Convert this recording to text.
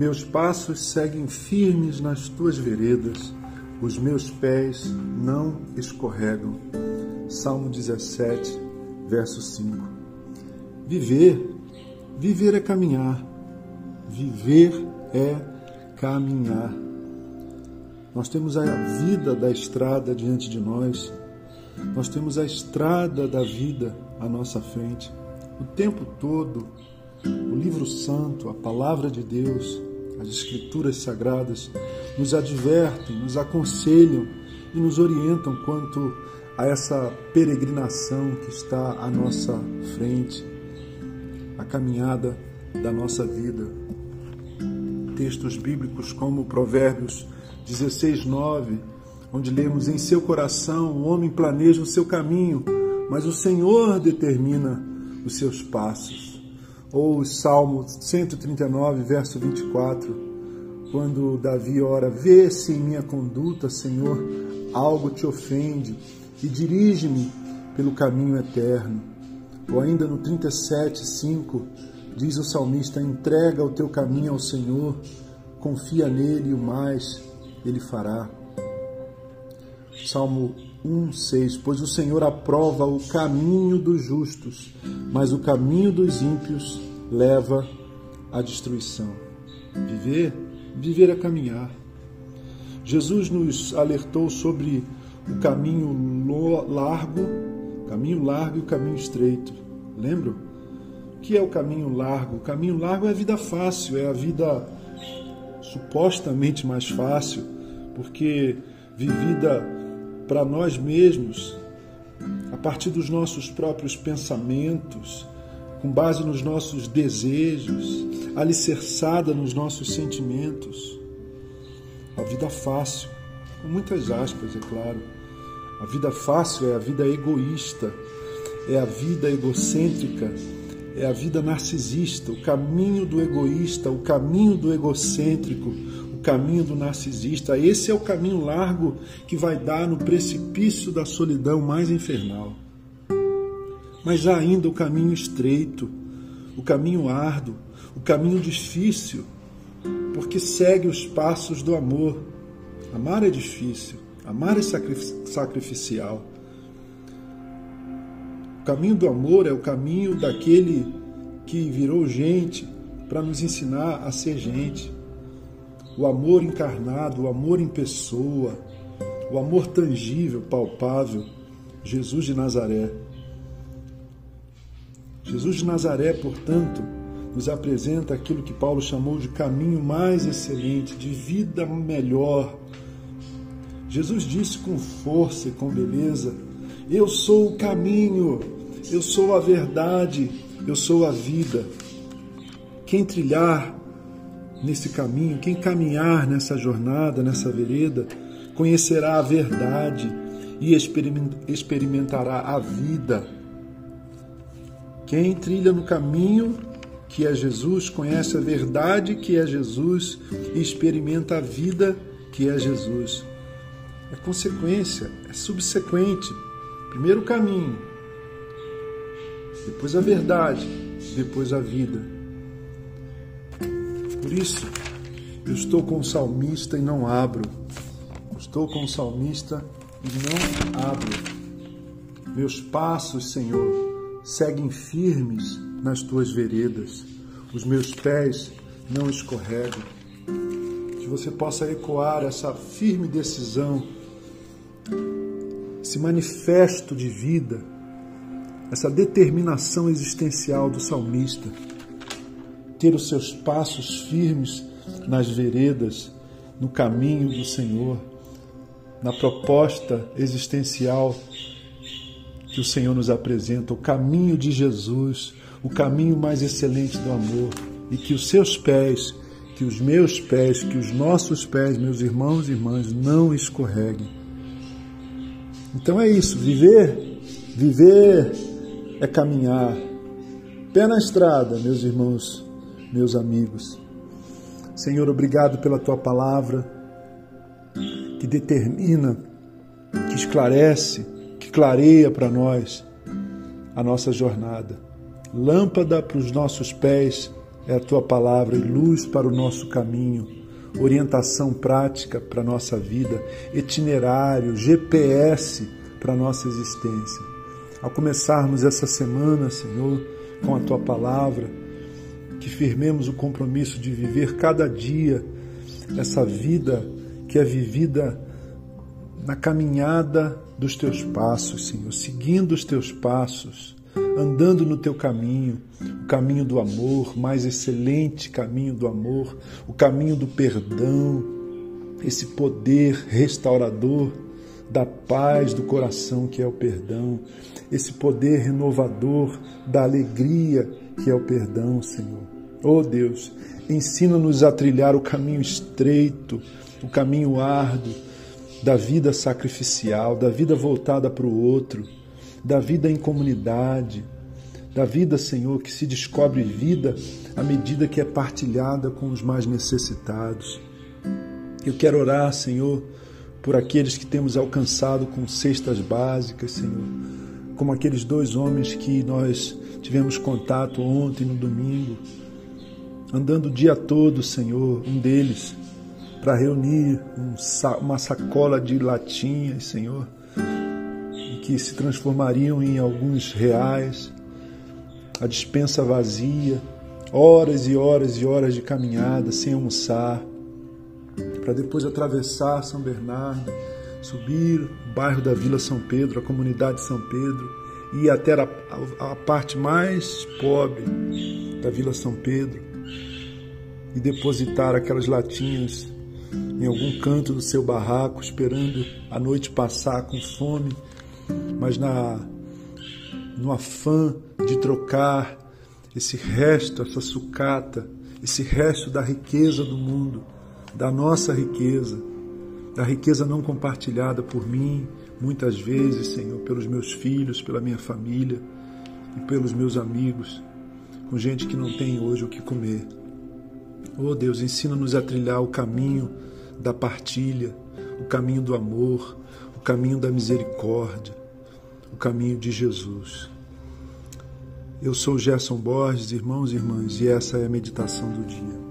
Meus passos seguem firmes nas tuas veredas, os meus pés não escorregam. Salmo 17, verso 5. Viver, viver é caminhar. Viver é caminhar. Nós temos a vida da estrada diante de nós, nós temos a estrada da vida à nossa frente. O tempo todo, o livro santo, a palavra de Deus, as escrituras sagradas nos advertem, nos aconselham e nos orientam quanto a essa peregrinação que está à nossa frente, a caminhada da nossa vida. Textos bíblicos como Provérbios 16, 9, onde lemos: Em seu coração o homem planeja o seu caminho, mas o Senhor determina os seus passos ou Salmo 139, verso 24, quando Davi ora: Vê se em minha conduta, Senhor, algo te ofende e dirige-me pelo caminho eterno. Ou ainda no 37, 5, diz o salmista: Entrega o teu caminho ao Senhor, confia nele e o mais ele fará. Salmo 1,6: Pois o Senhor aprova o caminho dos justos, mas o caminho dos ímpios leva à destruição. Viver, viver é caminhar. Jesus nos alertou sobre o caminho largo, caminho largo e o caminho estreito. Lembram? O que é o caminho largo? O caminho largo é a vida fácil, é a vida supostamente mais fácil, porque vivida para nós mesmos, a partir dos nossos próprios pensamentos, com base nos nossos desejos, alicerçada nos nossos sentimentos. A vida fácil, com muitas aspas, é claro. A vida fácil é a vida egoísta, é a vida egocêntrica, é a vida narcisista, o caminho do egoísta, o caminho do egocêntrico, caminho do narcisista. Esse é o caminho largo que vai dar no precipício da solidão mais infernal. Mas ainda o caminho estreito, o caminho árduo, o caminho difícil, porque segue os passos do amor. Amar é difícil, amar é sacrificial. O caminho do amor é o caminho daquele que virou gente para nos ensinar a ser gente o amor encarnado, o amor em pessoa, o amor tangível, palpável, Jesus de Nazaré. Jesus de Nazaré, portanto, nos apresenta aquilo que Paulo chamou de caminho mais excelente, de vida melhor. Jesus disse com força e com beleza: Eu sou o caminho, eu sou a verdade, eu sou a vida. Quem trilhar nesse caminho, quem caminhar nessa jornada, nessa vereda, conhecerá a verdade e experimentará a vida. Quem trilha no caminho que é Jesus, conhece a verdade que é Jesus e experimenta a vida que é Jesus. É consequência, é subsequente. Primeiro o caminho, depois a verdade, depois a vida. Por isso, eu estou com o salmista e não abro. Estou com o salmista e não abro. Meus passos, Senhor, seguem firmes nas tuas veredas. Os meus pés não escorregam. Que você possa ecoar essa firme decisão, esse manifesto de vida, essa determinação existencial do salmista ter os seus passos firmes nas veredas, no caminho do Senhor, na proposta existencial que o Senhor nos apresenta, o caminho de Jesus, o caminho mais excelente do amor, e que os seus pés, que os meus pés, que os nossos pés, meus irmãos e irmãs, não escorreguem. Então é isso, viver, viver é caminhar. Pé na estrada, meus irmãos meus amigos. Senhor, obrigado pela tua palavra que determina, que esclarece, clareia para nós a nossa jornada. Lâmpada para os nossos pés é a tua palavra e luz para o nosso caminho, orientação prática para a nossa vida, itinerário, GPS para a nossa existência. Ao começarmos essa semana, Senhor, com a tua palavra, que firmemos o compromisso de viver cada dia essa vida que é vivida na caminhada dos teus passos, Senhor, seguindo os teus passos, andando no teu caminho, o caminho do amor, mais excelente caminho do amor, o caminho do perdão, esse poder restaurador da paz do coração que é o perdão, esse poder renovador da alegria que é o perdão, Senhor. Oh Deus, ensina-nos a trilhar o caminho estreito, o caminho árduo da vida sacrificial, da vida voltada para o outro, da vida em comunidade, da vida, Senhor, que se descobre vida à medida que é partilhada com os mais necessitados. Eu quero orar, Senhor, por aqueles que temos alcançado com cestas básicas, Senhor, como aqueles dois homens que nós tivemos contato ontem no domingo, andando o dia todo, Senhor, um deles, para reunir um, uma sacola de latinhas, Senhor, que se transformariam em alguns reais, a dispensa vazia, horas e horas e horas de caminhada sem almoçar, para depois atravessar São Bernardo, subir o bairro da Vila São Pedro, a comunidade São Pedro, e ir até a, a, a parte mais pobre da Vila São Pedro e depositar aquelas latinhas em algum canto do seu barraco, esperando a noite passar com fome, mas na no afã de trocar esse resto, essa sucata, esse resto da riqueza do mundo, da nossa riqueza, da riqueza não compartilhada por mim, muitas vezes, Senhor, pelos meus filhos, pela minha família e pelos meus amigos, com gente que não tem hoje o que comer. Oh Deus, ensina-nos a trilhar o caminho da partilha, o caminho do amor, o caminho da misericórdia, o caminho de Jesus. Eu sou Gerson Borges, irmãos e irmãs, e essa é a meditação do dia.